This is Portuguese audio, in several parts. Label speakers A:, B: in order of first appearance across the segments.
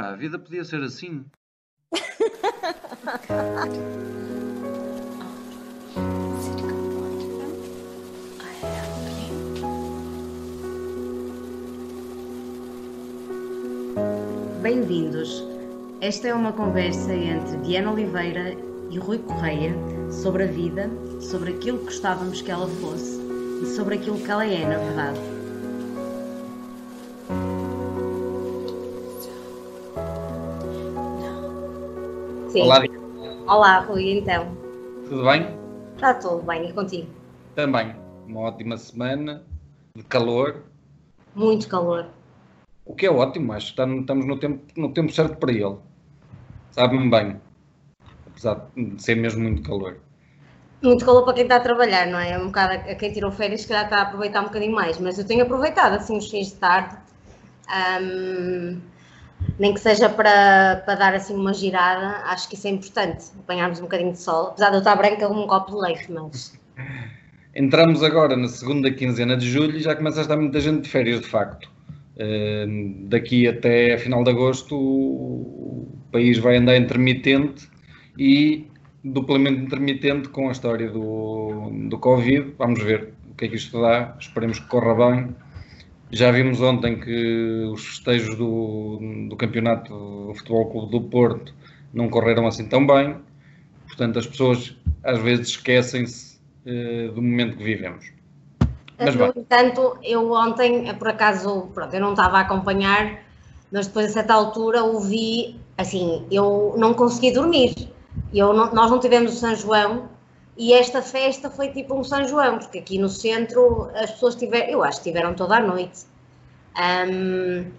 A: Pá, a vida podia ser assim.
B: Bem-vindos. Esta é uma conversa entre Diana Oliveira e Rui Correia sobre a vida, sobre aquilo que gostávamos que ela fosse e sobre aquilo que ela é, na verdade. Sim.
A: Olá, Diana.
B: Olá, Rui, então.
A: Tudo bem?
B: Está tudo bem, e contigo?
A: Também. Uma ótima semana de calor.
B: Muito calor.
A: O que é ótimo, acho que estamos no tempo, no tempo certo para ele. Sabe-me bem. Apesar de ser mesmo muito calor.
B: Muito calor para quem está a trabalhar, não é? Um bocado a quem tirou férias, se calhar está a aproveitar um bocadinho mais, mas eu tenho aproveitado assim os fins de tarde. Ahm, nem que seja para, para dar assim uma girada, acho que isso é importante, apanharmos um bocadinho de sol, apesar de eu estar branca como um copo de leite, mas
A: Entramos agora na segunda quinzena de julho e já começa a estar muita gente de férias, de facto. Uh, daqui até a final de agosto o país vai andar intermitente e duplamente intermitente com a história do, do Covid. Vamos ver o que é que isto dá, esperemos que corra bem. Já vimos ontem que os festejos do, do campeonato do Futebol Clube do Porto não correram assim tão bem. Portanto, as pessoas às vezes esquecem-se uh, do momento que vivemos. Mas
B: no entanto, eu ontem, por acaso, pronto, eu não estava a acompanhar, mas depois a certa altura ouvi, assim, eu não consegui dormir. Eu não- nós não tivemos o São João e esta festa foi tipo um São João, porque aqui no centro as pessoas tiveram, eu acho que tiveram toda a noite. Ahm,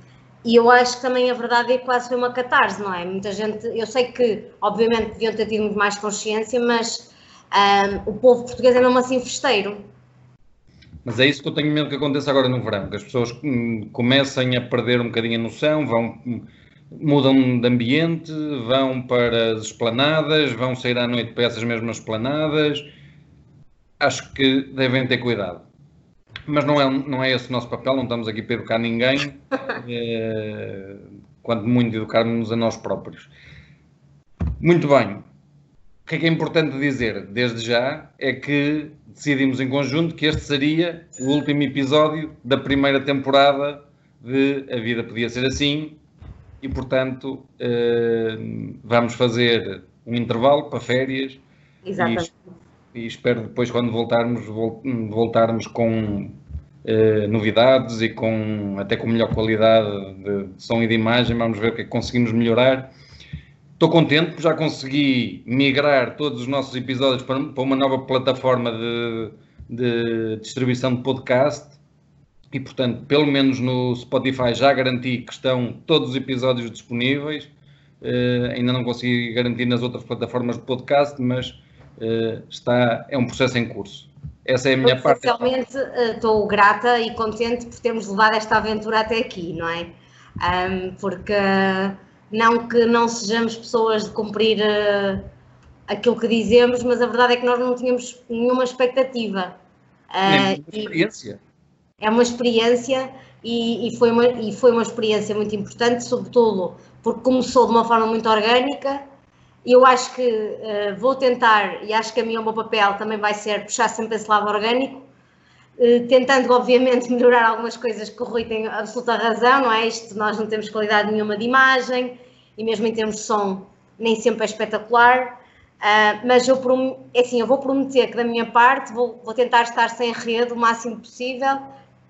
B: e eu acho que também a verdade é que quase foi uma catarse, não é? Muita gente, eu sei que obviamente deviam ter tido muito mais consciência, mas ahm, o povo português é mesmo assim festeiro.
A: Mas é isso que eu tenho medo que aconteça agora no verão, que as pessoas hum, comecem a perder um bocadinho a noção, vão, hum, mudam de ambiente, vão para as esplanadas, vão sair à noite para essas mesmas esplanadas. Acho que devem ter cuidado. Mas não é, não é esse o nosso papel, não estamos aqui para educar ninguém, eh, quanto muito educarmos a nós próprios. Muito bem. O que é que é importante dizer desde já é que decidimos em conjunto que este seria o último episódio da primeira temporada de A Vida Podia Ser Assim e, portanto, eh, vamos fazer um intervalo para férias
B: Exatamente.
A: e espero depois, quando voltarmos, vol- voltarmos com eh, novidades e com até com melhor qualidade de, som e de imagem. Vamos ver o que é que conseguimos melhorar. Estou contente porque já consegui migrar todos os nossos episódios para, para uma nova plataforma de, de distribuição de podcast. E, portanto, pelo menos no Spotify já garanti que estão todos os episódios disponíveis. Eh, ainda não consegui garantir nas outras plataformas de podcast, mas eh, está, é um processo em curso. Essa é a minha parte.
B: essencialmente, eh, estou grata e contente por termos levado esta aventura até aqui, não é? Ahm, porque não que não sejamos pessoas de cumprir eh, aquilo que dizemos, mas a verdade é que nós não tínhamos nenhuma expectativa. Ah,
A: Nem
B: e-
A: experiência.
B: É uma experiência e, e foi uma, e foi uma experiência muito importante, sobretudo porque começou de uma forma muito orgânica. Eu acho que eh, vou tentar, e acho que a mim o meu papel também vai ser puxar sempre esse lado orgânico, eh, tentando obviamente melhorar algumas coisas que o Rui tem absoluta razão, não é? Isto nós não temos qualidade nenhuma de imagem e mesmo em termos de som nem sempre é espetacular. Ah, mas eu, é assim, eu vou prometer que da minha parte vou, vou tentar estar sem rede o máximo possível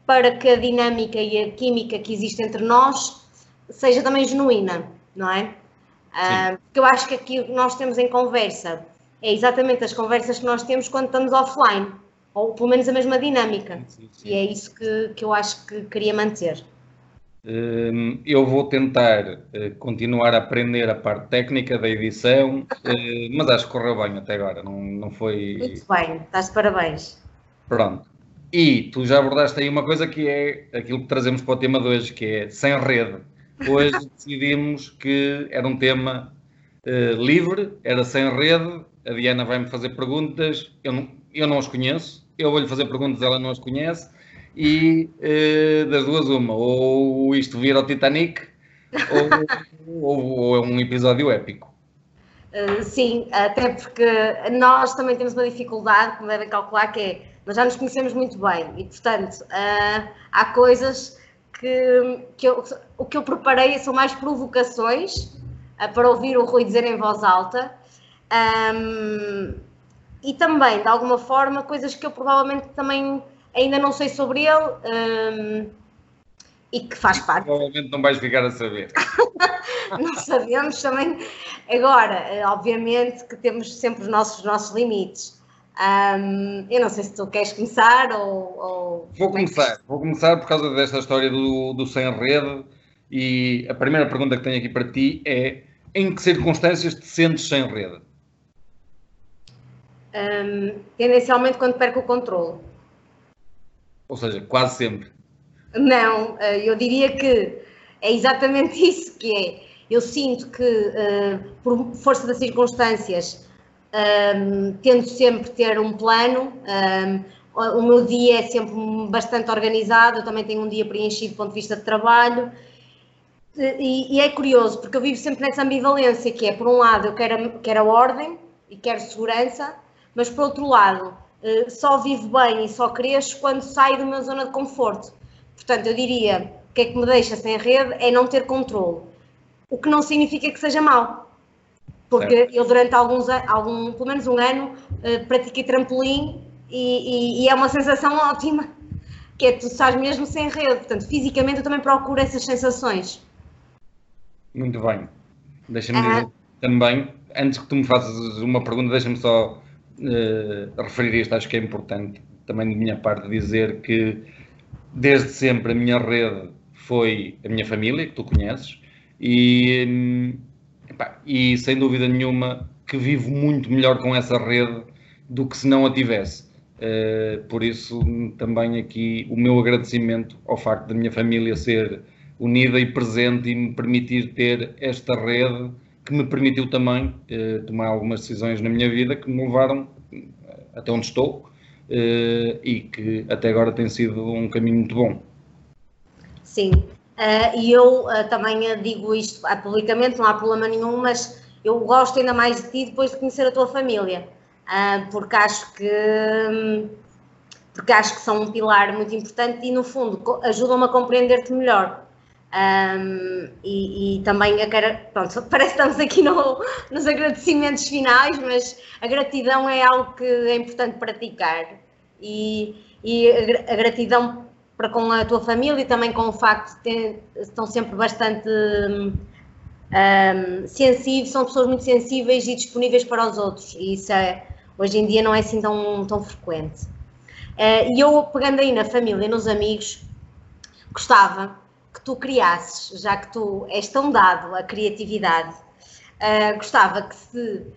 B: para que a dinâmica e a química que existe entre nós seja também genuína, não é? Ah, porque eu acho que aqui o que nós temos em conversa é exatamente as conversas que nós temos quando estamos offline, ou pelo menos a mesma dinâmica.
A: Sim, sim.
B: E é isso que, que eu acho que queria manter.
A: Hum, Eu vou tentar eh, continuar a aprender a parte técnica da edição, eh, mas acho que correu bem até agora, não, não foi.
B: Muito bem, estás de parabéns.
A: Pronto. E tu já abordaste aí uma coisa que é aquilo que trazemos para o tema de hoje, que é sem rede. Hoje decidimos que era um tema eh, livre, era sem rede. A Diana vai-me fazer perguntas, eu não, eu não as conheço, eu vou-lhe fazer perguntas, ela não as conhece. E eh, das duas, uma, ou isto vira ao Titanic, ou, ou, ou, é um episódio épico?
B: Uh, sim, até porque nós também temos uma dificuldade, como devem calcular, que é nós já nos conhecemos muito bem e, portanto, uh, há coisas que, que eu, o que eu preparei são mais provocações uh, para ouvir o Rui dizer em voz alta. Um, e também, de alguma forma, coisas que eu provavelmente também ainda não sei sobre ele um, e que faz parte.
A: Provavelmente não vais ficar a saber.
B: não sabemos também. Agora, eh, obviamente que temos sempre os nossos, os nossos limites. Um, eu não sei se tu queres começar ou. ou
A: vou é começar, vou começar por causa desta história do, do sem rede. E a primeira pergunta que tenho aqui para ti é: em que circunstâncias te sentes sem rede?
B: Um, tendencialmente quando perco o controle.
A: Ou seja, quase sempre.
B: Não, eh, eu diria que é exatamente isso que é. Eu sinto que, uh, por força das circunstâncias, um, sempre ter um plano. Um, o meu dia é sempre bastante organizado, eu também tenho um dia preenchido do ponto de vista de trabalho. E, e, é curioso, porque eu vivo sempre nessa ambivalência, que é, por um lado, eu quero, quero a ordem e quero segurança, mas por outro lado, eh, só vivo bem e só cresço quando saio da minha zona de conforto. Portanto, eu diria, o que é que me deixa sem rede é não ter controle. O que não significa que seja mau. Porque certo. eu durante alguns algum, pelo menos um ano, eh, pratiquei trampolim e, e, e, é uma sensação ótima, que é tu estás mesmo sem rede. Portanto, fisicamente eu também procuro essas sensações.
A: Muito bem. Deixa-me dizer também, antes que tu me faças uma pergunta, deixa-me só uh, referir isto, acho que é importante também de minha parte dizer que desde sempre a minha rede foi a minha família, que tu conheces, e, epá, e sem dúvida nenhuma que vivo muito melhor com essa rede do que se não a tivesse. Uh, por isso, também aqui o meu agradecimento ao facto da minha família ser unida e presente e me permitir ter esta rede que me permitiu também uh, tomar algumas decisões na minha vida que me levaram eh, até onde estou uh, e que até agora tem sido um caminho muito bom.
B: Sim, e eu também digo isto publicamente, não há problema nenhum, mas eu gosto ainda mais de ti depois de conhecer a tua família, porque acho que porque acho que são um pilar muito importante e no fundo ajudam-me a compreender-te melhor. Um, e, e, também a quero, pronto, parece que estamos aqui no, nos agradecimentos finais, mas a gratidão é algo que é importante praticar e, e a, gratidão para com a tua família e também com o facto de ter, estão sempre bastante um, sensíveis, são pessoas muito sensíveis e disponíveis para os outros e isso é, hoje em dia não é assim tão, tão frequente. Uh, e eu, pegando aí na família nos amigos, gostava que tu criasses, já que tu és tão dado à criatividade, uh, gostava que se,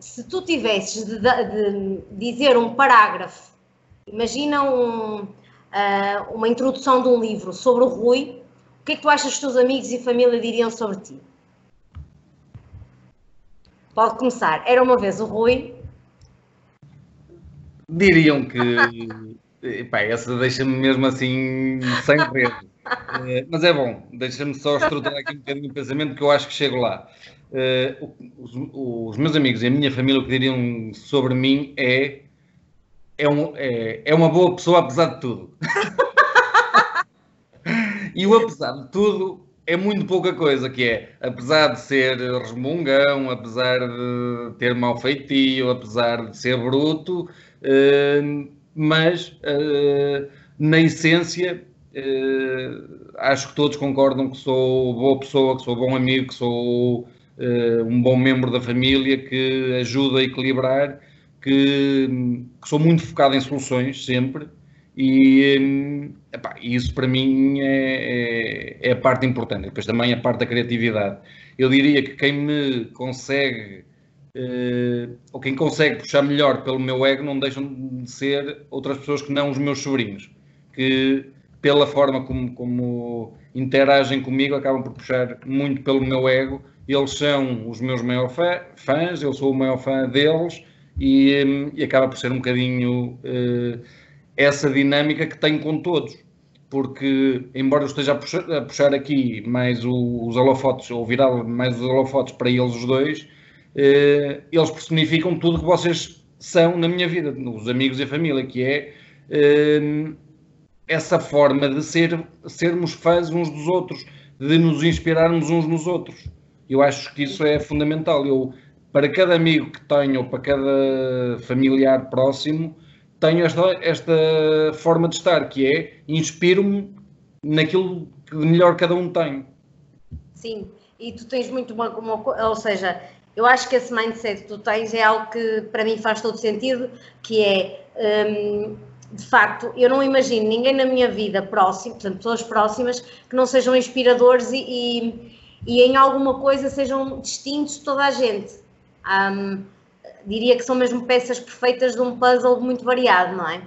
B: se tu tivesses de, de dizer um parágrafo, imagina um, uh, uma introdução de um livro sobre o Rui, o que é que tu achas que os teus amigos e família diriam sobre ti? Pode começar. Era uma vez o Rui.
A: Diriam que. Pá, essa deixa-me mesmo assim sem rede. Eh, mas é bom, deixa-me só estruturar aqui um bocadinho o pensamento que eu acho que chego lá. Uh, os, os, meus amigos e a minha família o que diriam sobre mim é é, um, é, é uma boa pessoa apesar de tudo. e o apesar de tudo é muito pouca coisa, que é, apesar de ser resmungão, apesar de ter mau feitio, apesar de ser bruto, uh, mas uh, na essência Uh, acho que todos concordam que sou boa pessoa, que sou bom amigo, que sou um bom membro da família, que ajuda a equilibrar, que, que sou muito focado em soluções sempre. E um, epá, isso para mim é, é, é, a parte importante. Depois também a parte da criatividade. Eu diria que quem me consegue, uh, ou quem consegue puxar melhor pelo meu ego, não deixam de ser outras pessoas que não os meus sobrinhos. Que pela forma como, como interagem comigo, acabam por puxar muito pelo meu ego. Eles são os meus maiores fãs, eu sou o maior fã deles e, e acaba por ser um bocadinho uh, essa dinâmica que tenho com todos. porque, embora eu esteja a puxar, a puxar aqui mais o, os holofotes, ou virar mais os holofotes para eles os dois, eh, eles personificam tudo que vocês são na minha vida, os amigos e a família, que é eh, essa forma de ser, sermos fãs uns dos outros, de nos inspirarmos uns nos outros. Eu acho que isso é fundamental. Eu, para cada amigo que tenho, ou para cada familiar próximo, tenho esta, esta forma de estar, que é inspiro-me naquilo que melhor cada um tem.
B: Sim, e tu tens muito uma, uma, ou seja, eu acho que esse mindset que tu tens é algo que para mim faz todo sentido, que é hum, de facto, eu não imagino ninguém na minha vida próximo, portanto, pessoas próximas, que não sejam inspiradores e, e, e em alguma coisa sejam distintos de toda a gente. Um, diria que são mesmo peças perfeitas de um puzzle muito variado, não é?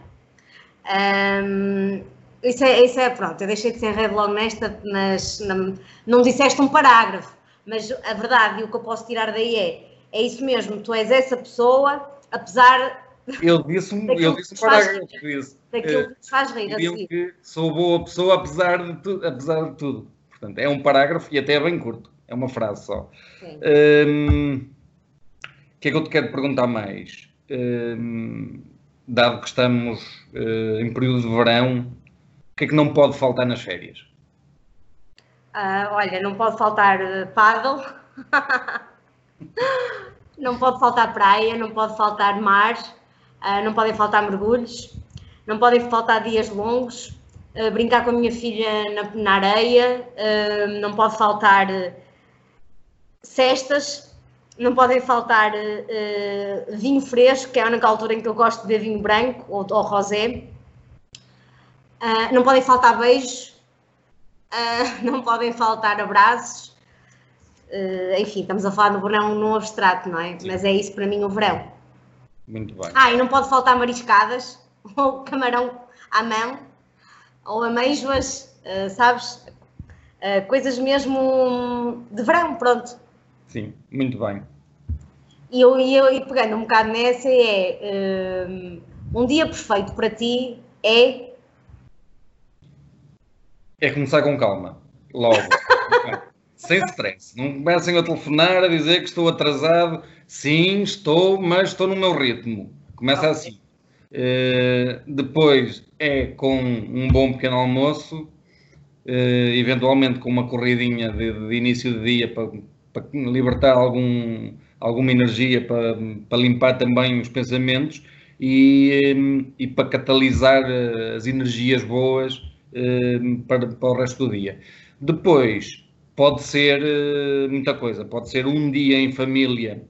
B: Um, isso é, isso é, pronto, eu deixei de ser red logo nesta, mas não, não disseste um parágrafo, mas a verdade e o que eu posso tirar daí é, é isso mesmo, tu és essa pessoa, apesar
A: ele disse-me ele disse um parágrafo disso.
B: Daquilo que te faz rir.
A: Assim. que sou boa pessoa apesar de, tu, apesar de tudo. Portanto, é um parágrafo e até é bem curto. É uma frase só. Um, o que é que eu te quero perguntar mais? Um, dado que estamos uh, em período de verão, o que é que não pode faltar nas férias?
B: Uh, olha, não pode faltar uh, paddle, não pode faltar praia, não pode faltar mar, uh, não podem faltar mergulhos, não podem faltar dias longos, uh, brincar com a minha filha na, na areia, não pode faltar cestas, não podem faltar uh, vinho fresco, que é a única altura em que eu gosto de beber vinho branco ou, ou rosé. Uh, não podem faltar beijos, uh, não podem faltar abraços. enfim, estamos a falar no verão no abstrato, não é? Sim. Mas é isso para mim o verão.
A: Muito bem.
B: Ah, e não pode faltar mariscadas, ou camarão à mão, ou amêijoas, sabes? coisas mesmo de verão, pronto.
A: Sim, muito bem.
B: E eu, eu e pegando um bocado nessa é um, um dia perfeito para ti é
A: é começar com calma, logo. Sem stress. Não comecem a telefonar a dizer que estou atrasado. Sim, estou, mas estou no meu ritmo. Começa okay. assim. Uh, depois é com um bom pequeno almoço, uh, eventualmente com uma corridinha de, de início de dia para para libertar algum, alguma energia, para, para limpar também os pensamentos e, e para catalisar eh, as energias boas eh, para, para o resto do dia. Depois, pode ser eh, muita coisa, pode ser um dia em família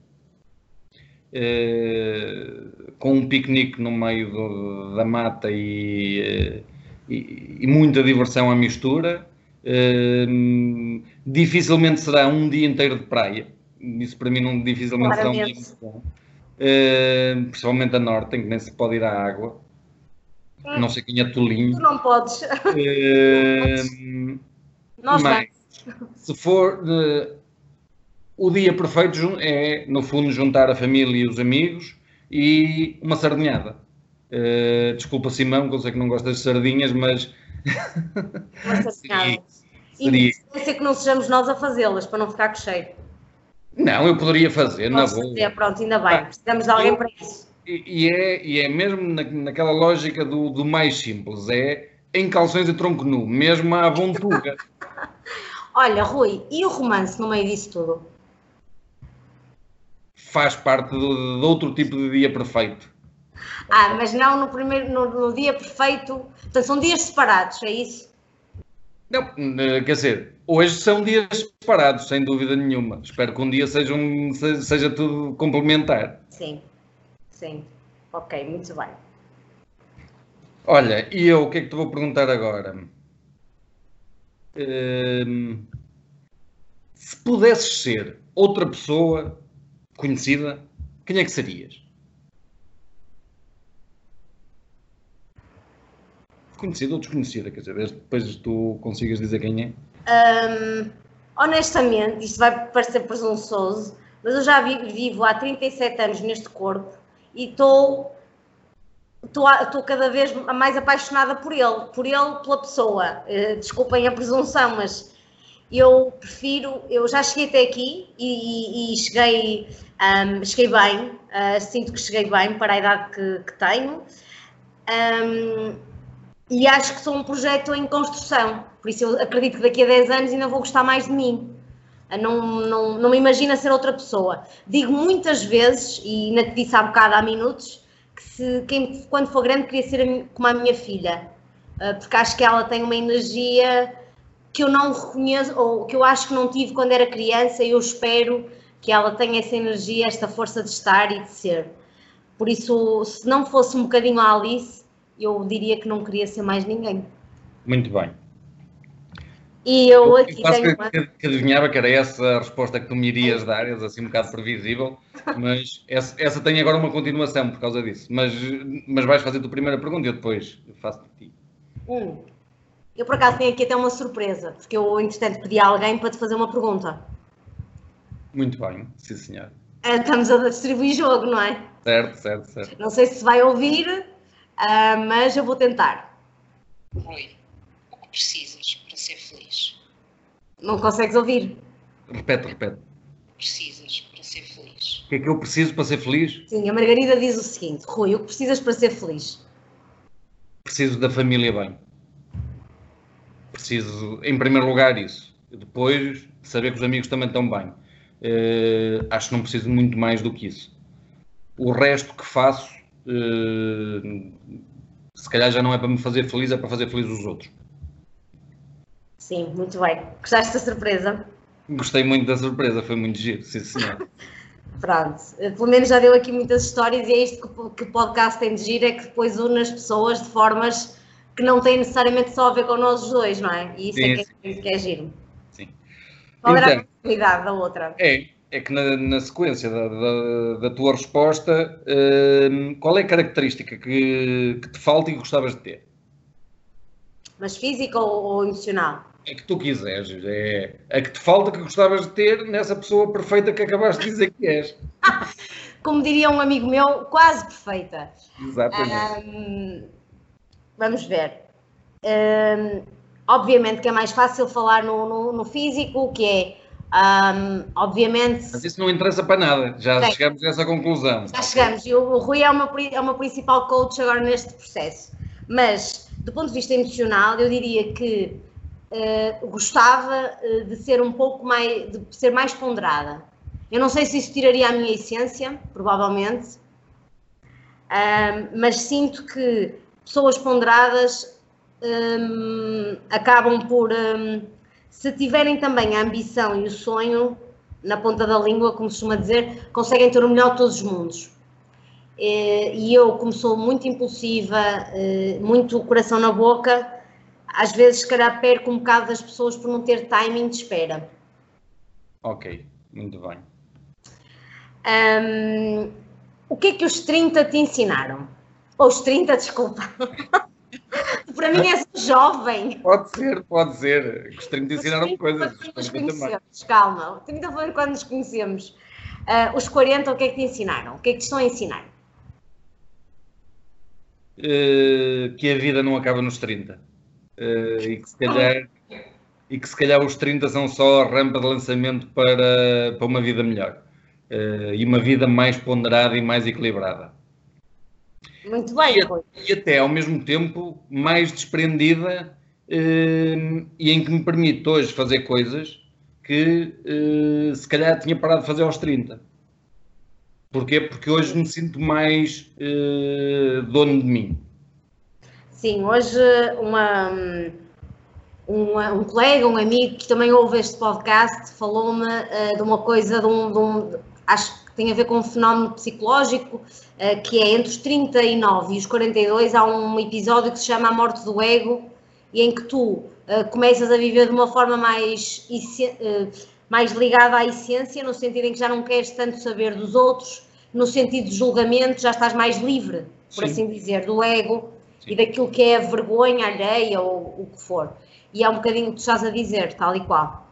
A: com um piquenique no meio do, da mata e, e, e, muita diversão à mistura. Uh, dificilmente será um dia inteiro de praia. Isso para mim não dificilmente será um dia bom. Uh, principalmente a norte, em que nem se pode ir à água. Hum. Não sei quem é Tolinho.
B: Tu não podes.
A: Uh, Nós mas, se for uh, o dia perfeito é, no fundo, juntar a família e os amigos e uma sardinhada. Uh, desculpa, Simão, que eu sei que não gostas de sardinhas, mas.
B: Uma sardinhada. Seria... E ser que não sejamos nós a fazê-las, para não ficar com cheiro.
A: Não, eu poderia fazer,
B: Posso na boa. Fazer, pronto, ainda bem, ah, precisamos de alguém eu, para isso.
A: E, é, e é mesmo na, naquela lógica do, do mais simples, é em calções de tronco nu, mesmo à vontuga.
B: Olha, Rui, e o romance no meio disso tudo?
A: Faz parte do, de outro tipo de dia perfeito.
B: Ah, mas não no primeiro, no, no dia perfeito. Portanto, são dias separados, é isso?
A: Não, eh, quer dizer, hoje são dias separados, sem dúvida nenhuma. Espero que um dia seja, um, seja tudo complementar.
B: Sim, sim. Ok, muito bem.
A: Olha, e eu o que é que te vou perguntar agora? Ehm, se pudesses ser outra pessoa conhecida, quem é que serias? Conhecida ou desconhecida, quer dizer, depois tu consigas dizer quem é?
B: Um, honestamente, isto vai parecer presunçoso, mas eu já vivo há 37 anos neste corpo e estou estou cada vez mais apaixonada por ele, por ele, pela pessoa. Uh, desculpem a presunção, mas eu prefiro, eu já cheguei até aqui e, e, e cheguei, um, cheguei bem, uh, sinto que cheguei bem para a idade que, que tenho. Um, e acho que sou um projeto em construção, por isso eu acredito que daqui a 10 anos ainda vou gostar mais de mim. Não, não, não me imagino ser outra pessoa. Digo muitas vezes, e ainda te disse há bocado há minutos, que se, quem, quando for grande queria ser como a minha filha, uh, porque acho que ela tem uma energia que eu não reconheço, ou que eu acho que não tive quando era criança, e eu espero que ela tenha essa energia, esta força de estar e de ser. Por isso, se não fosse um bocadinho a Alice, eu diria que não queria ser mais ninguém.
A: Muito bem.
B: E eu aqui
A: eu tenho uma... que, que adivinhava que era essa a resposta que tu me irias dar, és assim um bocado previsível, mas essa, essa tem agora uma continuação por causa disso. Mas, mas vais fazer a tua primeira pergunta e eu depois faço de ti.
B: Hum. Eu por acaso tenho aqui até uma surpresa, porque eu entretanto pedi a alguém para te fazer uma pergunta.
A: Muito bem, sim senhor.
B: Ah, estamos a distribuir jogo, não é?
A: Certo, certo, certo.
B: Não sei se vai ouvir, uh, mas eu vou tentar.
C: Oi, o que precisas para ser feliz?
B: Não consegues ouvir?
A: Repete, repete.
C: Precisas para ser feliz.
A: O que é que eu preciso para ser feliz?
B: Sim, a Margarida diz o seguinte: Rui, o que precisas para ser feliz?
A: Preciso da família bem. Preciso, em primeiro lugar, isso. Depois, saber que os amigos também estão bem. Uh, acho que não preciso muito mais do que isso. O resto que faço, se calhar já não é para me fazer feliz, é para fazer feliz os outros.
B: Sim, muito bem. Gostaste da surpresa?
A: Gostei muito da surpresa, foi muito giro, sim senhor.
B: Pronto, pelo menos já deu aqui muitas histórias e é isto que, o podcast tem de giro, é que depois une as pessoas de formas que não têm necessariamente só a ver com nós dois, não é? E isso sim, é, que é, que é giro.
A: Sim.
B: Qual então, era a possibilidade da outra?
A: É, é que na, na sequência da, da, da, tua resposta, uh, qual é a característica que, que te falta e gostavas de ter?
B: Mas física ou, ou emocional?
A: É que tu quiseres. É a que te falta que gostavas de ter nessa pessoa perfeita que acabaste de dizer que és.
B: Como diria um amigo meu, quase perfeita.
A: Exatamente. Um,
B: vamos ver. Um, obviamente que é mais fácil falar no, no, no físico, que é um, obviamente.
A: Mas isso não interessa para nada, já Sim. chegamos a essa conclusão.
B: Já chegamos, e o, o Rui é uma, é uma principal coach agora neste processo. Mas, do ponto de vista emocional, eu diria que uh, gostava uh, de ser um pouco mais, de ser mais ponderada. Eu não sei se isso tiraria a minha essência, provavelmente, uh, mas sinto que pessoas ponderadas um, acabam por, um, se tiverem também a ambição e o sonho na ponta da língua, como se costuma dizer, conseguem ter o melhor de todos os mundos. E eu, como sou muito impulsiva, muito coração na boca, às vezes, se calhar, perco um bocado das pessoas por não ter timing de espera.
A: Ok, muito bem.
B: Um, o que é que os 30 te ensinaram? Ou os 30, desculpa. Para mim és jovem.
A: Pode ser, pode ser. Os 30 ensinaram coisas.
B: Quando nos conhecemos, calma. 30 foi quando nos conhecemos. Uh, os 40, o que é que te ensinaram? O que é que te estão a ensinar?
A: Uh, que a vida não acaba nos 30. Uh, e, que se calhar, e que se calhar os 30 são só a rampa de lançamento para, para uma vida melhor. e uma vida mais ponderada e mais equilibrada.
B: Muito bem.
A: E, e até ao mesmo tempo mais desprendida uh, e em que me permite hoje fazer coisas que uh, se calhar tinha parado de fazer aos 30. Porquê? Porque hoje me sinto mais uh, dono de mim.
B: Sim, hoje uma, uma, um colega, um amigo que também ouve este podcast falou-me uh, de uma coisa, de um, de um, acho tem a ver com um fenómeno psicológico eh, que é entre os 39 e os 42, há um episódio que se chama A Morte do Ego, e em que tu uh, começas a viver de uma forma mais, uh, mais ligada à essência, no sentido em que já não queres tanto saber dos outros, no sentido de julgamento, já estás mais livre, por Sim. assim dizer, do ego Sim. e daquilo que é a vergonha alheia ou o que for. E é um bocadinho o que tu estás a dizer, tal e qual.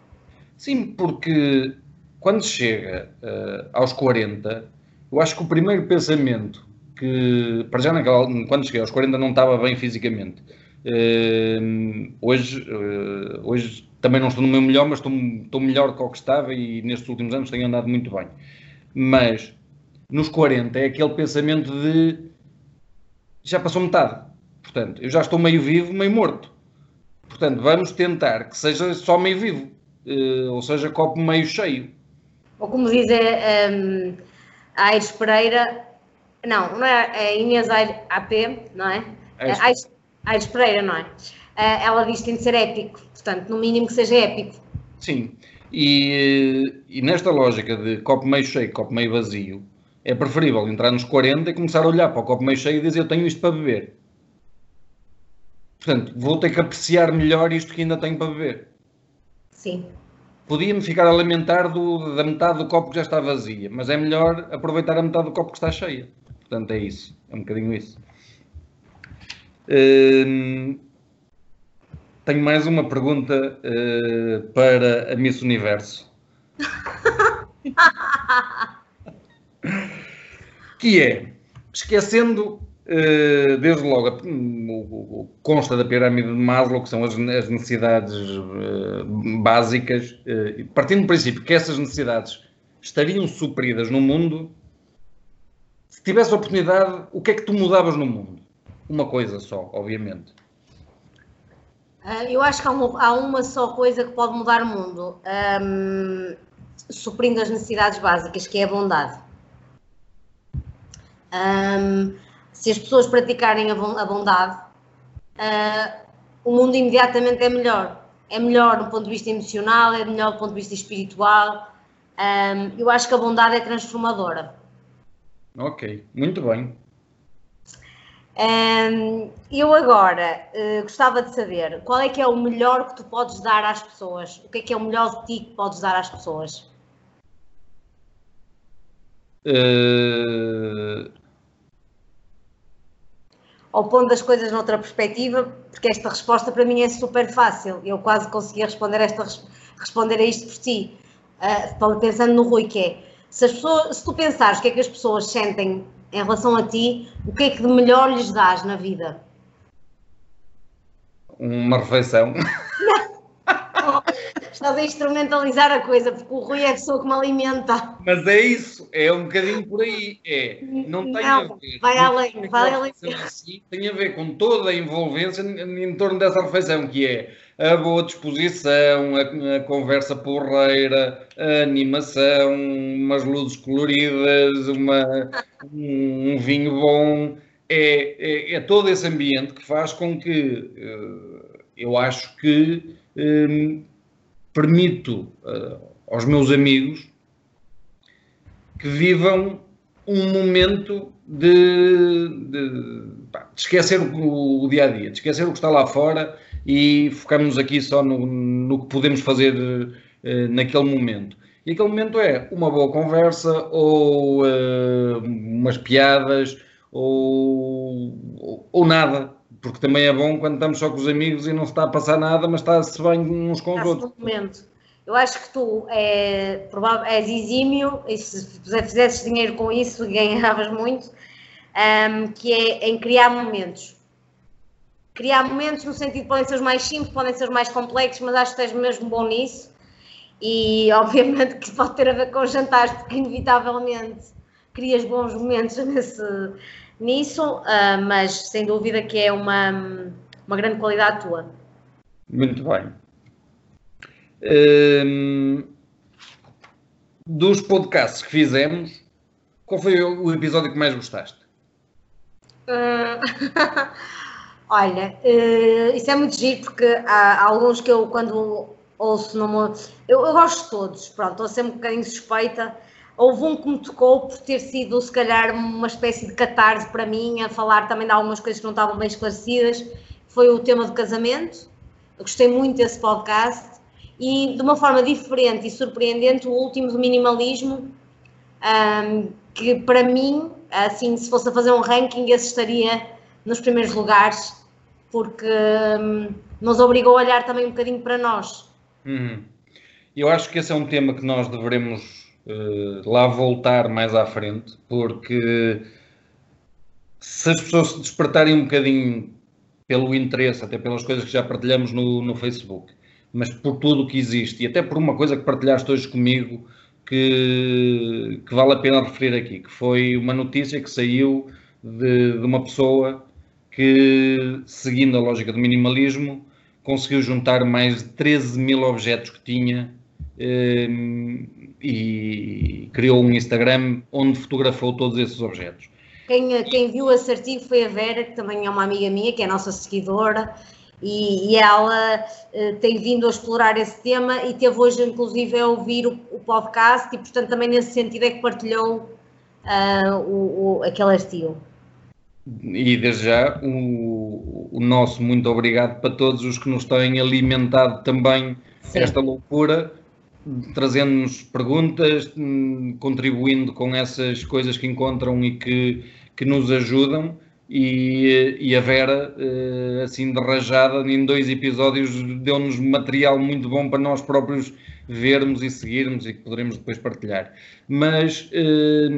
A: Sim, porque quando chega uh, aos 40, eu acho que o primeiro pensamento que, para já, naquela, quando cheguei aos 40, não estava bem fisicamente. Uh, hoje, uh, hoje também não estou no meu melhor, mas estou, estou melhor do que que estava e nestes últimos anos tenho andado muito bem. Mas nos 40 é aquele pensamento de já passou metade. Portanto, eu já estou meio vivo, meio morto. Portanto, vamos tentar que seja só meio vivo, uh, ou seja, copo meio cheio.
B: Ou como diz a, um, a Aires Pereira, não, não é, é a Inês AP, não é? Aires, Aires, Aires Pereira, não é? Uh, ela diz que tem de ser épico, portanto, no mínimo que seja épico.
A: Sim, e, e nesta lógica de copo meio cheio, copo meio vazio, é preferível entrar nos 40 e começar a olhar para o copo meio cheio e dizer eu tenho isto para beber. Portanto, vou ter que apreciar melhor isto que ainda tenho para beber.
B: Sim.
A: Podia-me ficar a lamentar do, da metade do copo que já está vazia, mas é melhor aproveitar a metade do copo que está cheia. Portanto, é isso. É um bocadinho isso. Hum, tenho mais uma pergunta uh, para a Miss Universo. que é, esquecendo desde logo, o, consta da pirâmide de Maslow, que são as, necessidades uh, básicas, uh, partindo do princípio que essas necessidades estariam supridas no mundo, se tivesse oportunidade, o que é que tu mudavas no mundo? Uma coisa só, obviamente.
B: Eu acho que há uma, só coisa que pode mudar o mundo, um, suprindo as necessidades básicas, que é a bondade. Um, se as pessoas praticarem a bondade, uh, o mundo imediatamente é melhor. É melhor do ponto de vista emocional, é melhor do ponto de vista espiritual. Um, eu acho que a bondade é transformadora.
A: Ok, muito bem.
B: Um, eu agora uh, gostava de saber qual é que é o melhor que tu podes dar às pessoas? O que é que é o melhor de ti que podes dar às pessoas? Uh, ou pondo as coisas noutra perspectiva, porque esta resposta para mim é super fácil. Eu quase conseguia responder, esta, responder a isto por ti, uh, pensando no Rui, que é se, pessoas, se tu pensares o que é que as pessoas sentem em relação a ti, o que é que de melhor lhes dás na vida?
A: Uma refeição.
B: Estás a instrumentalizar a coisa, porque o Rui é a pessoa que me alimenta.
A: Mas é isso, é um bocadinho por aí. É, não tem não, a ver.
B: Vai além, vai além.
A: Assim, tem a ver com toda a envolvência em torno dessa refeição, que é a boa disposição, a, a, conversa porreira, a animação, umas luzes coloridas, uma, um, um vinho bom. É, é, é, todo esse ambiente que faz com que uh, eu acho que um, permito uh, aos meus amigos que vivam um momento de, de, de esquecer o, dia a dia, de esquecer o que está lá fora e focarmos aqui só no, no que podemos fazer uh, naquele momento. E aquele momento é uma boa conversa ou uh, umas piadas ou, ou, ou nada porque também é bom quando estamos só com os amigos e não se está a passar nada, mas está-se bem uns com os outros.
B: momento. Eu acho que tu é, provável, és exímio e se fizesses dinheiro com isso ganhavas muito, um, que é em criar momentos. Criar momentos no sentido podem ser os mais simples, podem ser os mais complexos, mas acho que estás mesmo bom nisso. E obviamente que pode ter a ver com jantares, porque inevitavelmente crias bons momentos nesse, nisso, uh, mas sem dúvida que é uma, uma grande qualidade tua.
A: Muito bem. Dos podcasts que fizemos, qual foi o episódio que mais gostaste?
B: Uh, olha, uh, isso é muito giro porque há, há, alguns que eu quando ouço não eu, eu gosto de todos, pronto, estou sempre um bocadinho suspeita Houve um que me tocou por ter sido, se calhar, uma espécie de catarse para mim, a falar também de algumas coisas que não estavam bem esclarecidas. Foi o tema do casamento. Eu gostei muito desse podcast. E, de uma forma diferente e surpreendente, o último do minimalismo, um, que para mim, assim, se fosse a fazer um ranking, esse estaria nos primeiros lugares, porque um, nos obrigou a olhar também um bocadinho para nós.
A: Uhum. Eu acho que esse é um tema que nós devemos lá voltar mais à frente, porque se as pessoas se despertarem um bocadinho pelo interesse, até pelas coisas que já partilhamos no, no Facebook, mas por tudo o que existe e até por uma coisa que partilhaste hoje comigo que, que vale a pena referir aqui, que foi uma notícia que saiu de, de uma pessoa que, seguindo a lógica do minimalismo, conseguiu juntar mais de 13 mil objetos que tinha um, e criou um Instagram onde fotografou todos esses objetos.
B: Quem, quem viu o assertivo foi a Vera, que também é uma amiga minha, que é a nossa seguidora, e, e ela uh, tem vindo a explorar esse tema e teve hoje, inclusive, a ouvir o, o podcast, e portanto, também nesse sentido é que partilhou uh, o, o, aquele artigo.
A: E desde já o, o, nosso muito obrigado para todos os que nos têm alimentado também Sim. esta loucura, trazendo-nos perguntas, hum, contribuindo com essas coisas que encontram e que, que nos ajudam. E, e a Vera, eh, assim de rajada, em dois episódios, deu-nos material muito bom para nós próprios vermos e seguirmos e que poderemos depois partilhar. Mas eh,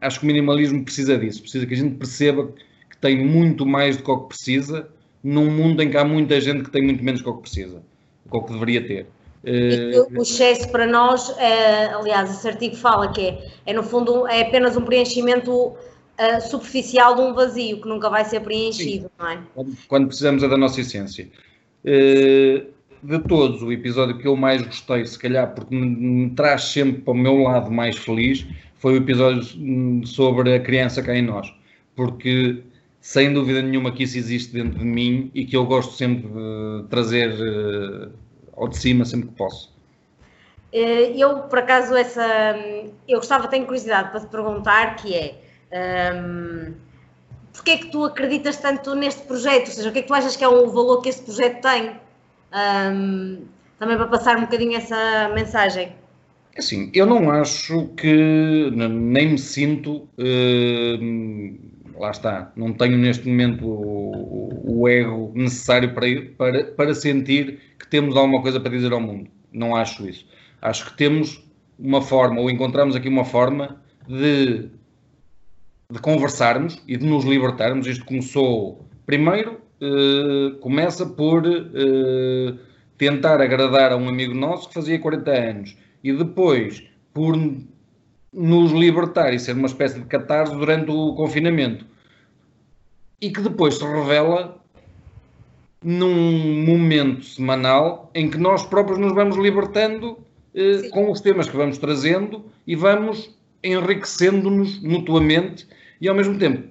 A: acho que o minimalismo precisa disso, precisa que a gente perceba que tem muito mais do que o que precisa, num mundo em que há muita gente que tem muito menos do que o que precisa, do que o que deveria ter.
B: E o excesso para nós, é, aliás, esse artigo fala que é, é no fundo é apenas um preenchimento uh, superficial de um vazio que nunca vai ser preenchido, Sim. não é?
A: Quando precisamos é da nossa essência. Uh, de todos, o episódio que eu mais gostei, se calhar porque me, me traz sempre para o meu lado mais feliz, foi o episódio hum, sobre a criança cá em nós. Porque sem dúvida nenhuma que isso existe dentro de mim e que eu gosto sempre de trazer ao de cima sempre que posso.
B: Eh, eu, por acaso, essa. Eu gostava, tenho curiosidade para te perguntar, que é. Um, ehm, Porquê é que tu acreditas tanto neste projeto? Ou seja, o que é que tu achas que é o valor que este projeto tem? Um, ehm, também para passar um bocadinho essa mensagem.
A: Assim, eu não acho que, nem me sinto uh, lá está, não tenho neste momento o, o ego necessário para, para, para sentir que temos alguma coisa para dizer ao mundo. Não acho isso. Acho que temos uma forma, ou encontramos aqui uma forma de, de conversarmos e de nos libertarmos. Isto começou, primeiro, eh, começa por eh, tentar agradar a um amigo nosso que fazia 40 anos e depois por nos libertar e ser uma espécie de catarse durante o confinamento. E que depois se revela num momento semanal em que nós próprios nos vamos libertando eh, com os temas que vamos trazendo e vamos enriquecendo-nos mutuamente e ao mesmo tempo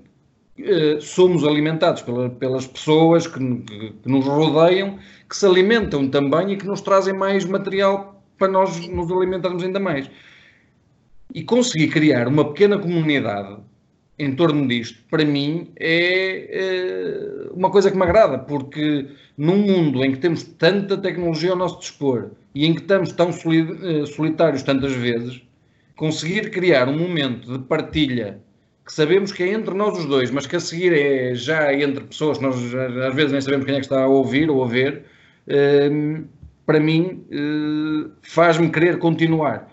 A: eh, somos alimentados pela, pelas pessoas que, que, que, nos rodeiam, que se alimentam também e que nos trazem mais material para nós nos alimentarmos ainda mais e conseguir criar uma pequena comunidade em torno disto, para mim, é, é, uma coisa que me agrada, porque num mundo em que temos tanta tecnologia ao nosso dispor e em que estamos tão eh, solitários tantas vezes, conseguir criar um momento de partilha que sabemos que é entre nós os dois, mas que a seguir é já entre pessoas que nós às vezes nem sabemos quem é que está a ouvir ou a ver, eh, para mim eh, faz-me querer continuar.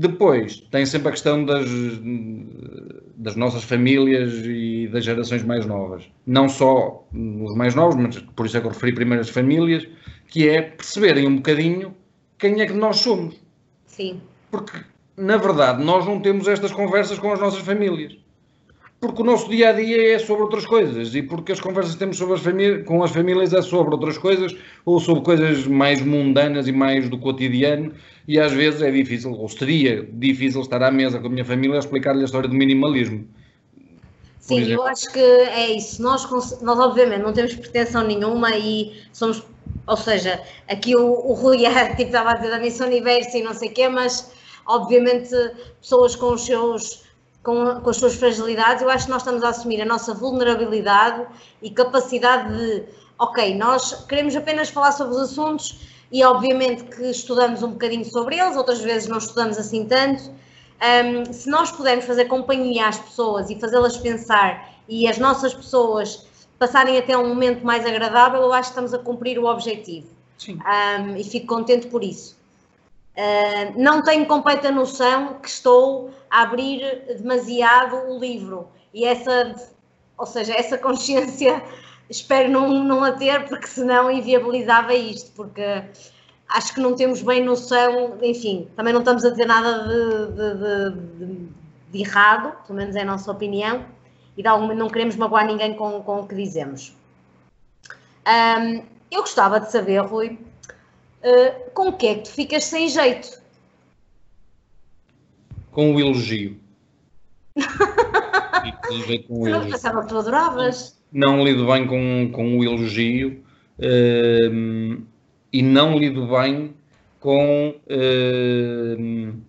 A: Depois, tem sempre a questão das, das nossas famílias e das gerações mais novas. Não só os mais novos, mas por isso é que eu referi primeiro as famílias, que é perceberem um bocadinho quem é que nós somos.
B: Sim.
A: Porque, na verdade, nós não temos estas conversas com as nossas famílias porque o nosso dia a dia é sobre outras coisas e porque as conversas que temos as com as famílias é sobre outras coisas ou sobre coisas mais mundanas e mais do cotidiano e às vezes é difícil, ou seria difícil estar à mesa com a minha família a explicar-lhe a história do minimalismo.
B: Sim, eu acho que é isso. Nós, nós obviamente não temos pretensão nenhuma e somos, ou seja, aqui o, o Rui tipo, estava a dizer da missão universo e não sei o quê, mas obviamente pessoas com os seus com, com as suas fragilidades, eu acho que nós estamos a assumir a nossa vulnerabilidade e capacidade de, ok, nós queremos apenas falar sobre os assuntos e obviamente que estudamos um bocadinho sobre eles, outras vezes não estudamos assim tanto. Um, se nós pudermos fazer companhia às pessoas e fazê-las pensar e as nossas pessoas passarem até um momento mais agradável, eu acho que estamos a cumprir o objetivo. Um, e fico contente por isso. Uh, não tenho completa noção que estou a abrir demasiado o livro e essa ou seja, essa consciência espero não, não a ter, porque senão inviabilizava isto, porque acho que não temos bem noção, enfim, também não estamos a dizer nada de, de, de, de errado, pelo menos é a nossa opinião, e não queremos magoar ninguém com, com o que dizemos. Um, eu gostava de saber, Rui, uh, com o que é que tu ficas sem jeito?
A: Com o elogio.
B: com o elogio. Pensava que tu adoravas.
A: Não lido bem com, com o elogio uh, e não lido bem com uh,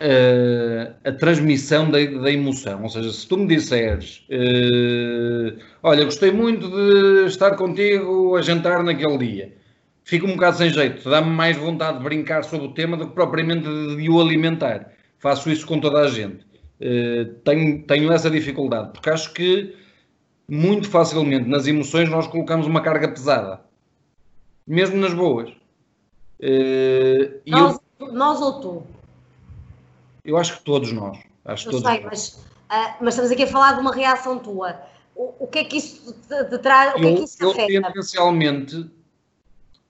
A: uh, a transmissão da, da, emoção. Ou seja, se tu me disseres, uh, olha, gostei muito de estar contigo a jantar naquele dia, fico um bocado sem jeito, dá-me mais vontade de brincar sobre o tema do que propriamente de, o alimentar. Faço isso com toda a gente. Uh, tenho, tenho essa dificuldade, porque acho que muito facilmente nas emoções nós colocamos uma carga pesada, mesmo nas boas.
B: Uh, nós, eu... nós ou tu?
A: Eu acho que todos nós. Acho
B: eu todos sei, mas, uh, mas estamos aqui a falar de uma reação tua. O, o que é que isso te, te traz? O que eu, é que isso
A: eu afeta? tendencialmente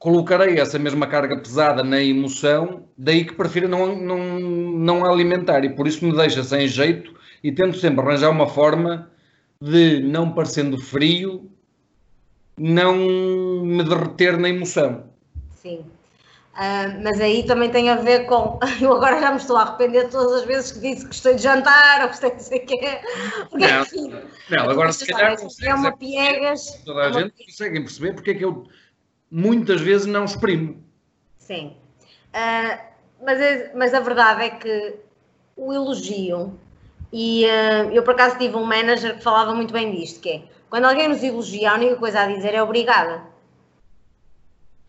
A: colocarei essa mesma carga pesada na emoção, daí que prefiro não, não, não alimentar e por isso me deixa sem jeito e tento sempre arranjar uma forma de, não parecendo frio, não me derreter na emoção.
B: Sim. Uh, mas aí também tem a ver com. Eu agora já me estou a arrepender todas as vezes que disse que gostei de jantar ou gostei de sei o quê.
A: Porque, não, enfim, não, agora se calhar.
B: É uma piegas.
A: Toda a
B: é
A: gente consegue perceber porque é que eu muitas vezes não exprimo.
B: Sim. Uh, mas, é, mas a verdade é que o elogio, e uh, eu por acaso tive um manager que falava muito bem disto, que é quando alguém nos elogia, a única coisa a dizer é obrigada.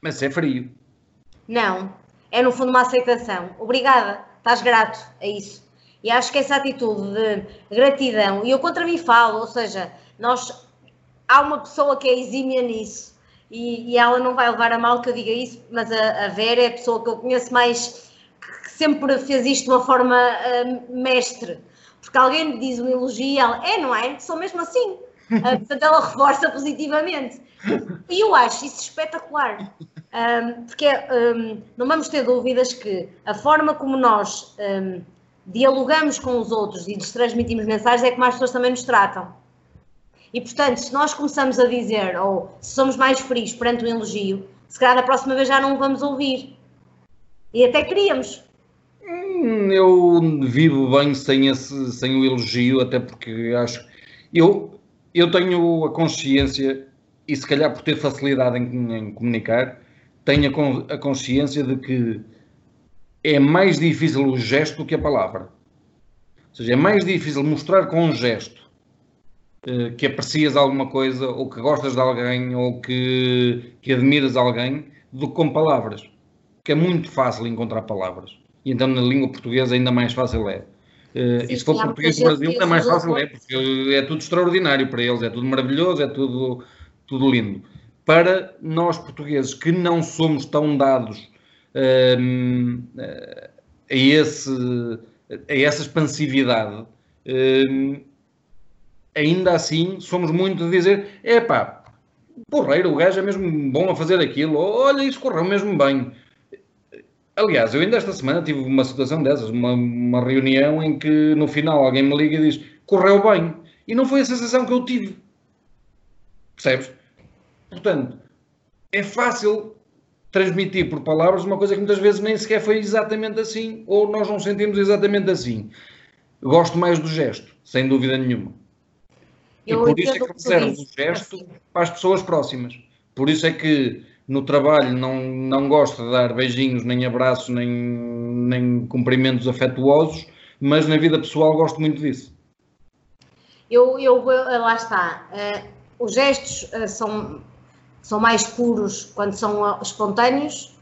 A: Mas é frio.
B: Não. É no fundo uma aceitação. Obrigada. Estás grato a isso. E acho que essa atitude de gratidão, e eu contra mim falo, ou seja, nós há uma pessoa que é exímia nisso e, e ela não vai levar a mal que eu diga isso, mas a, a Vera é a pessoa que eu conheço mais que sempre fez isto de uma forma uh, mestre. Porque alguém lhe diz um elogio e ela, é, não é? Sou mesmo assim. Uh, portanto, ela reforça positivamente. E eu acho isso espetacular. Um, porque um, não vamos ter dúvidas que a forma como nós um, dialogamos com os outros e lhes transmitimos mensagens é como as pessoas também nos tratam. E portanto, se nós começamos a dizer, ou se somos mais frios perante o elogio, se calhar da próxima vez já não o vamos ouvir. E até queríamos.
A: Hum, eu vivo bem sem, esse, sem o elogio, até porque acho. Eu, eu tenho a consciência, e se calhar por ter facilidade em, em comunicar, tenha a consciência de que é mais difícil o gesto do que a palavra. Ou seja, é mais difícil mostrar com um gesto uh, que aprecias alguma coisa, ou que gostas de alguém, ou que, que admiras alguém, do que com palavras. Que é muito fácil encontrar palavras. E então na língua portuguesa ainda mais fácil é. Uh, Sim, e se for português do Brasil, ainda mais fácil é, porque é tudo extraordinário para eles, é tudo maravilhoso, é tudo, tudo lindo para nós portugueses que não somos tão dados um, a, esse, a essa expansividade, um, ainda assim somos muito de dizer: epá, porreiro, o gajo é mesmo bom a fazer aquilo, olha, isso correu mesmo bem. Aliás, eu ainda esta semana tive uma situação dessas, uma, uma reunião em que no final alguém me liga e diz: correu bem. E não foi a sensação que eu tive. Percebes? Portanto, é fácil transmitir por palavras uma coisa que muitas vezes nem sequer foi exatamente assim, ou nós não sentimos exatamente assim. Gosto mais do gesto, sem dúvida nenhuma. Eu e por isso é que reservo o gesto assim. para as pessoas próximas. Por isso é que no trabalho não, não gosto de dar beijinhos, nem abraços, nem, nem cumprimentos afetuosos, mas na vida pessoal gosto muito disso.
B: Eu, eu lá está. Uh, os gestos uh, são são mais puros quando são ah, espontâneos.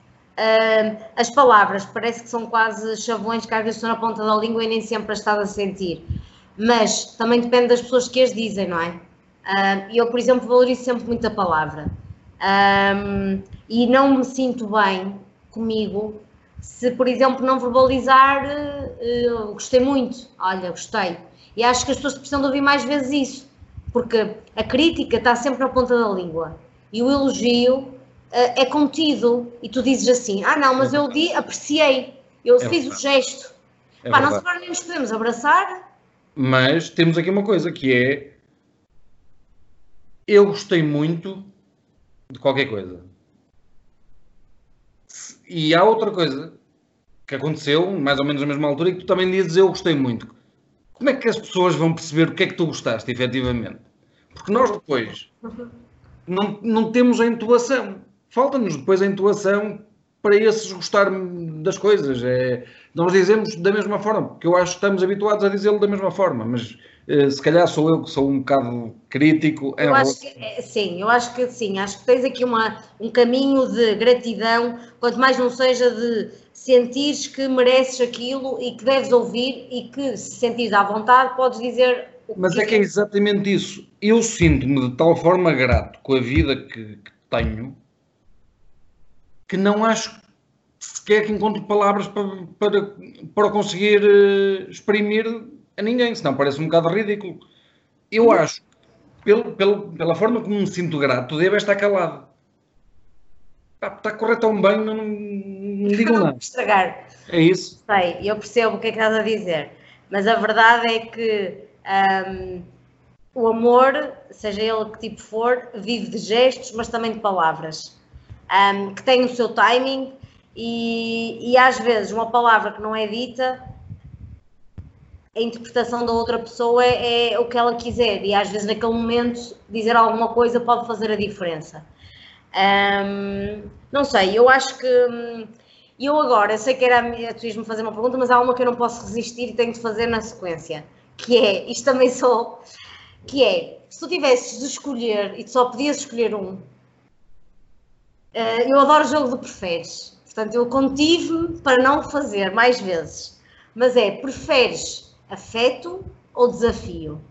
B: As palavras parece que são quase chavões que às vezes estão na ponta da língua e nem sempre as estás a sentir. Mas também depende das pessoas que as dizem, não é? Eu, por exemplo, valorizo sempre muito a palavra. E não me sinto bem comigo se, por exemplo, não verbalizar uh, gostei muito, olha, gostei. E acho que as pessoas precisam de ouvir mais vezes isso, porque a crítica está sempre na ponta da língua e o elogio uh, é contido e tu dizes assim, ah não, mas eu di, apreciei, eu
A: É
B: fiz o
A: verdade.
B: gesto.
A: É
B: Pá, nós agora nem nos podemos abraçar,
A: Mas temos aqui uma coisa que é eu gostei muito de qualquer coisa. E há outra coisa que aconteceu, mais ou menos na mesma altura, e que tu também dizes eu gostei muito. Como é que as pessoas vão perceber o que é que tu gostaste, efetivamente? Porque nós depois não, não temos a intuação. Falta-nos depois a intuação para esses gostar das coisas. É, nós dizemos da mesma forma, porque eu acho que estamos habituados a dizê-lo da mesma forma, mas eh, se calhar sou eu que sou um bocado crítico.
B: Eu acho que é, sim, eu acho que sim, acho que tens aqui uma, um caminho de gratidão, quanto mais não seja de sentires que mereces aquilo e que deves ouvir e que se sentires à vontade podes dizer
A: Mas é que é exatamente isso. Eu sinto-me de tal forma grato com a vida que, que tenho que não acho sequer que encontro palavras para, para, para conseguir eh, exprimir a ninguém, senão parece um bocado ridículo. Eu acho, pelo, pelo, pela forma como me sinto grato, devo estar calado. Pá, Está a correr tão bem, não, não, não digo nada.
B: estragar.
A: É isso.
B: Sei, eu percebo o que é que estás a dizer, mas a verdade é que hum, o amor, seja ele que tipo for, vive de gestos, mas também de palavras, hum, que tem o seu timing e, e às vezes uma palavra que não é dita, a interpretação da outra pessoa é, é o que ela quiser. E às vezes naquele momento dizer alguma coisa pode fazer a diferença. Hum, não sei, eu acho que hum, eu agora, sei que era a minha, tu ias-me fazer uma pergunta, mas há uma que eu não posso resistir e tenho de fazer na sequência, que é, isto também sou, que é, se tu tivesses de escolher e tu só podias escolher um, eh, eu adoro o jogo de preferes, portanto eu contive-me para não fazer mais vezes, mas é, preferes afeto ou desafio?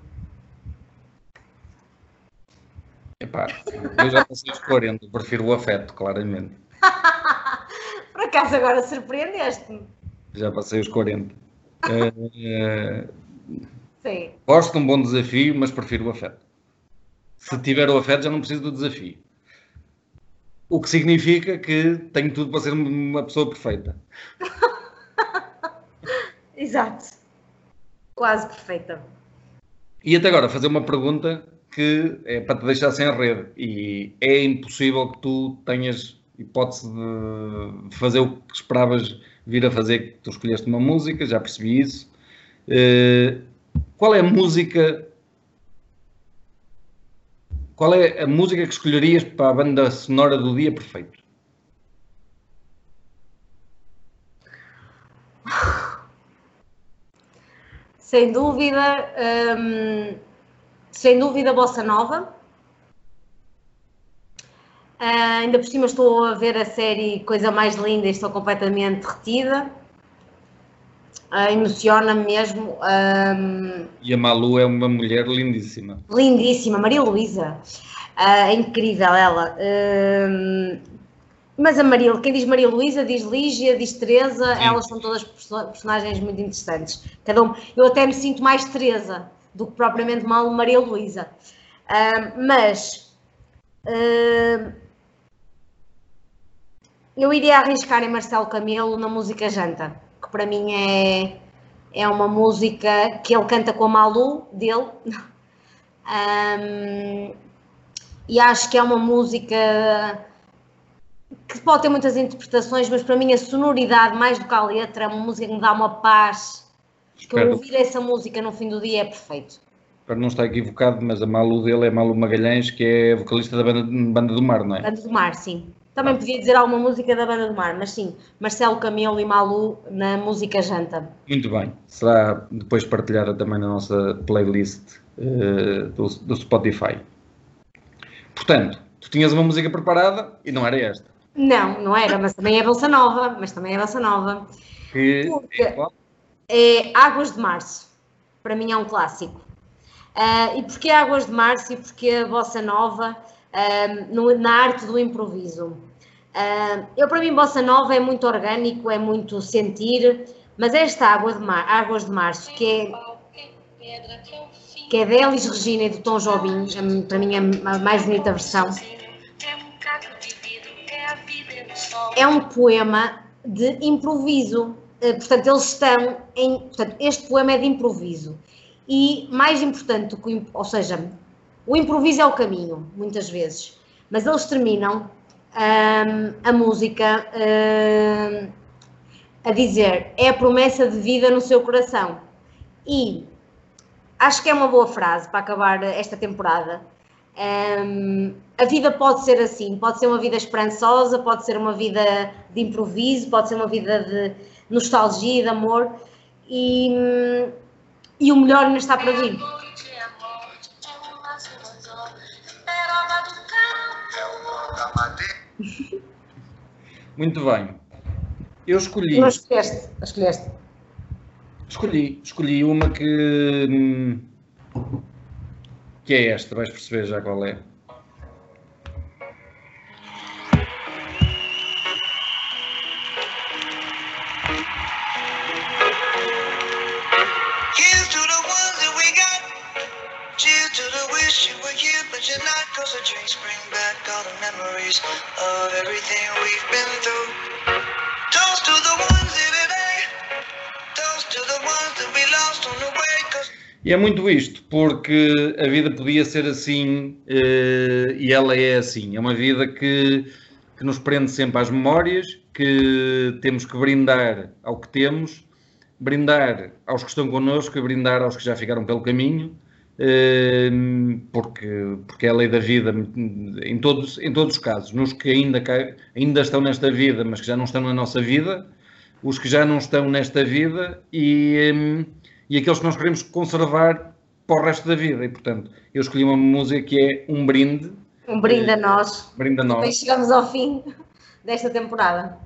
A: Epá, eu já passei os 40, prefiro o afeto, claramente.
B: Por acaso agora surpreendeste-me.
A: Já passei os 40. Eh, eh,
B: Sim.
A: gosto de um bom desafio, mas prefiro o afeto. Se tiver o afeto, já não preciso do desafio. O que significa que tenho tudo para ser uma pessoa perfeita.
B: Exato. Quase perfeita.
A: E até agora, fazer uma pergunta que é para te deixar sem rede. E é impossível que tu tenhas hipótese de fazer o que esperavas vir a fazer. Tu escolheste uma música, já percebi isso. Eh, qual é a música. Qual é a música que escolherias para a banda sonora do dia perfeito?
B: Sem dúvida, hum, sem dúvida, Bossa Nova. Ah, ainda por cima estou a ver a série Coisa Mais Linda e estou completamente retida. Ah, Emociona-me mesmo. hum,
A: E a Malu é uma mulher lindíssima.
B: lindíssima, Maria Luísa. Ah, é incrível ela. Hum, mas a Maria, quem diz Maria Luísa diz Lígia, diz Teresa,
A: Sim.
B: elas são todas perso- personagens muito interessantes. Cada um, eu até me sinto mais Teresa do que propriamente mal Maria Luísa. Mas eu iria arriscar em Marcelo Camelo na música Janta, que para mim é, é uma música que ele canta com a Malu dele. Um, e acho que é uma música que pode ter muitas interpretações, mas para mim a sonoridade, mais do que a letra, é uma música que me dá uma paz. Que
A: Espero,
B: ouvir essa música no fim do dia é perfeito.
A: espero não estar equivocado, mas a Malu dele é Malu Magalhães, que é vocalista da banda, banda do Mar, não é?
B: Banda do Mar, sim. Também podia dizer alguma música da Banda do Mar, mas sim, Marcelo Camelo e Malu na música Janta.
A: Muito bem. Será depois partilhada também na nossa playlist eh, do, do Spotify. Portanto, tu tinhas uma música preparada e não era esta.
B: Não, não era, mas também é Bolsa Nova, mas também é Bolsa Nova.
A: Que é
B: é Águas de Março. Para mim é um clássico. Ah, e porquê Águas de Março e porquê a Bossa Nova ah, no- na arte do improviso? Eu, para mim, Bossa Nova é muito orgânico, é muito sentir, mas esta Água de Mar, Águas de Março, que é que é da Elis Regina e do Tom Jobim, para mim é a mais bonita versão. É um poema de improviso, eh, portanto eles estão em, portanto este poema é de improviso. E mais importante ou seja, o improviso é o caminho, muitas vezes, mas eles terminam um, a música um, a dizer é a promessa de vida no seu coração. E acho que é uma boa frase para acabar esta temporada. Um, a vida pode ser assim, pode ser uma vida esperançosa, pode ser uma vida de improviso, pode ser uma vida de nostalgia, de amor, e, e o melhor ainda está para vir.
A: Muito bem. Eu escolhi.
B: Não escolheste, escolheste.
A: Escolhi, escolhi uma que. que é esta, vais perceber já qual é. E é muito isto, porque a vida podia ser assim uh, e ela é assim. É uma vida que, que nos prende sempre às memórias, que temos que brindar ao que temos, brindar aos que estão connosco e brindar aos que já ficaram pelo caminho, porque, porque é a lei da vida em todos, em todos os casos. Nos que ainda, ainda estão nesta vida, mas que já não estão na nossa vida, os que já não estão nesta vida e. Um, e aqueles que nós queremos conservar para o resto da vida. E, portanto, eu escolhi uma música que é um brinde.
B: Um brinde a nós.
A: Um brinde a nós.
B: Chegamos ao fim desta temporada.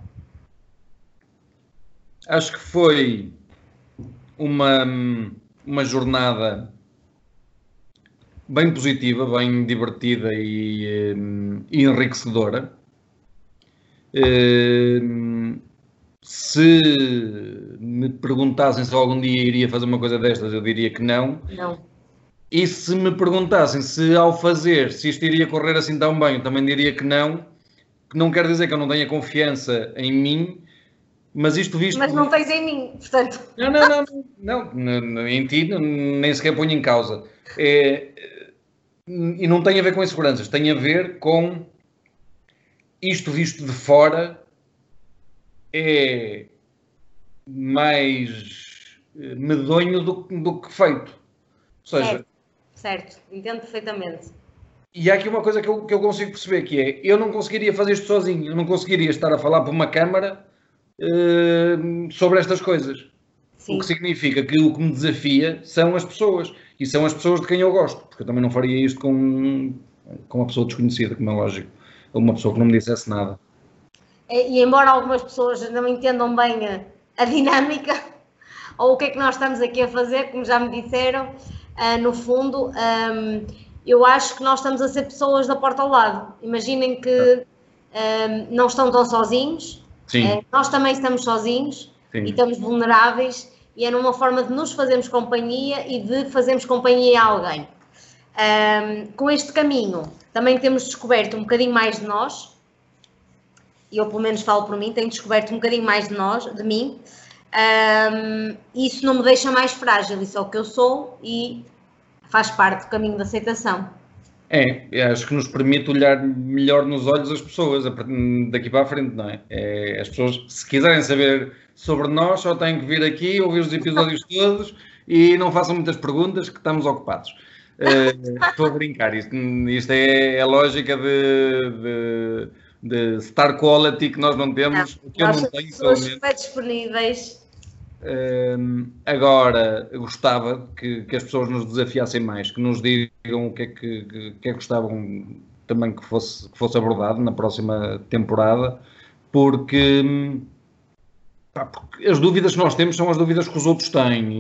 A: Acho que foi uma, uma jornada bem positiva, bem divertida e, e enriquecedora. Uh, se me perguntassem se algum dia iria fazer uma coisa destas, eu diria que não.
B: Não.
A: E se me perguntassem se ao fazer, se isto iria correr assim tão bem, eu também diria que não. Que não quer dizer que eu não tenha confiança em mim, mas isto visto.
B: Mas não tens em mim, portanto.
A: Não, não, não, não, não em ti nem sequer ponho em causa. É, e não tem a ver com inseguranças, tem a ver com isto visto de fora é mais eh, medonho do, do que feito. Ou seja,
B: certo, certo, entendo perfeitamente.
A: E há aqui uma coisa que eu, que eu consigo perceber, que é, eu não conseguiria fazer isto sozinho, eu não conseguiria estar a falar para uma câmara uh, sobre estas coisas. Sim. O que significa que o que me desafia são as pessoas, e são as pessoas de quem eu gosto, porque eu também não faria isto com, com uma pessoa desconhecida, como é lógico, ou uma pessoa que não me dissesse nada.
B: E embora algumas pessoas não entendam bem a, a dinâmica, ou o que é que nós estamos aqui a fazer, como já me disseram, uh, no fundo, um, eu acho que nós estamos a ser pessoas da porta ao lado. Imaginem que um, não estão tão sozinhos, uh, nós também estamos sozinhos Sim. e estamos vulneráveis, e é numa forma de nos fazermos companhia e de fazermos companhia a alguém. Um, com este caminho, também temos descoberto um bocadinho mais de nós, e eu pelo menos falo por mim, tenho descoberto um bocadinho mais de nós, de mim, um, isso não me deixa mais frágil, isso é o que eu sou e faz parte do caminho da aceitação.
A: É, acho que nos permite olhar melhor nos olhos as pessoas daqui para a frente, não é? é? As pessoas, se quiserem saber sobre nós, só têm que vir aqui, ouvir os episódios todos e não façam muitas perguntas, que estamos ocupados. Uh, estou a brincar, isto, isto é a lógica de, de de star quality que nós não temos,
B: não,
A: que eu não tenho. Pessoas
B: disponíveis.
A: Um, agora, gostava que, que, as pessoas nos desafiassem mais, que nos digam o que é que, que, que, é que gostavam também que fosse, que fosse abordado na próxima temporada, porque, pá, porque as dúvidas que nós temos são as dúvidas que os outros têm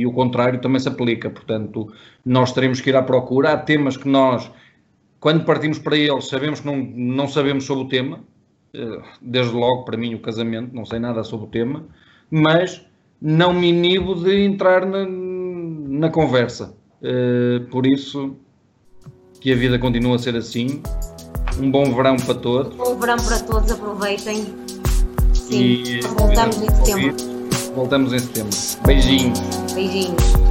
A: e o contrário também se aplica. Portanto, nós teremos que ir à procura. Há temas que nós, quando partimos para eles, sabemos que não, não sabemos sobre o tema. Eh, desde logo, para mim, o casamento, não sei nada sobre o tema, mas não me inibo de entrar na, na conversa. Eh, por isso, que a vida continua a ser assim. Um bom verão para todos.
B: Bom verão para todos, aproveitem. Sim, voltamos em setembro.
A: Voltamos em setembro. beijinhos
B: beijinhos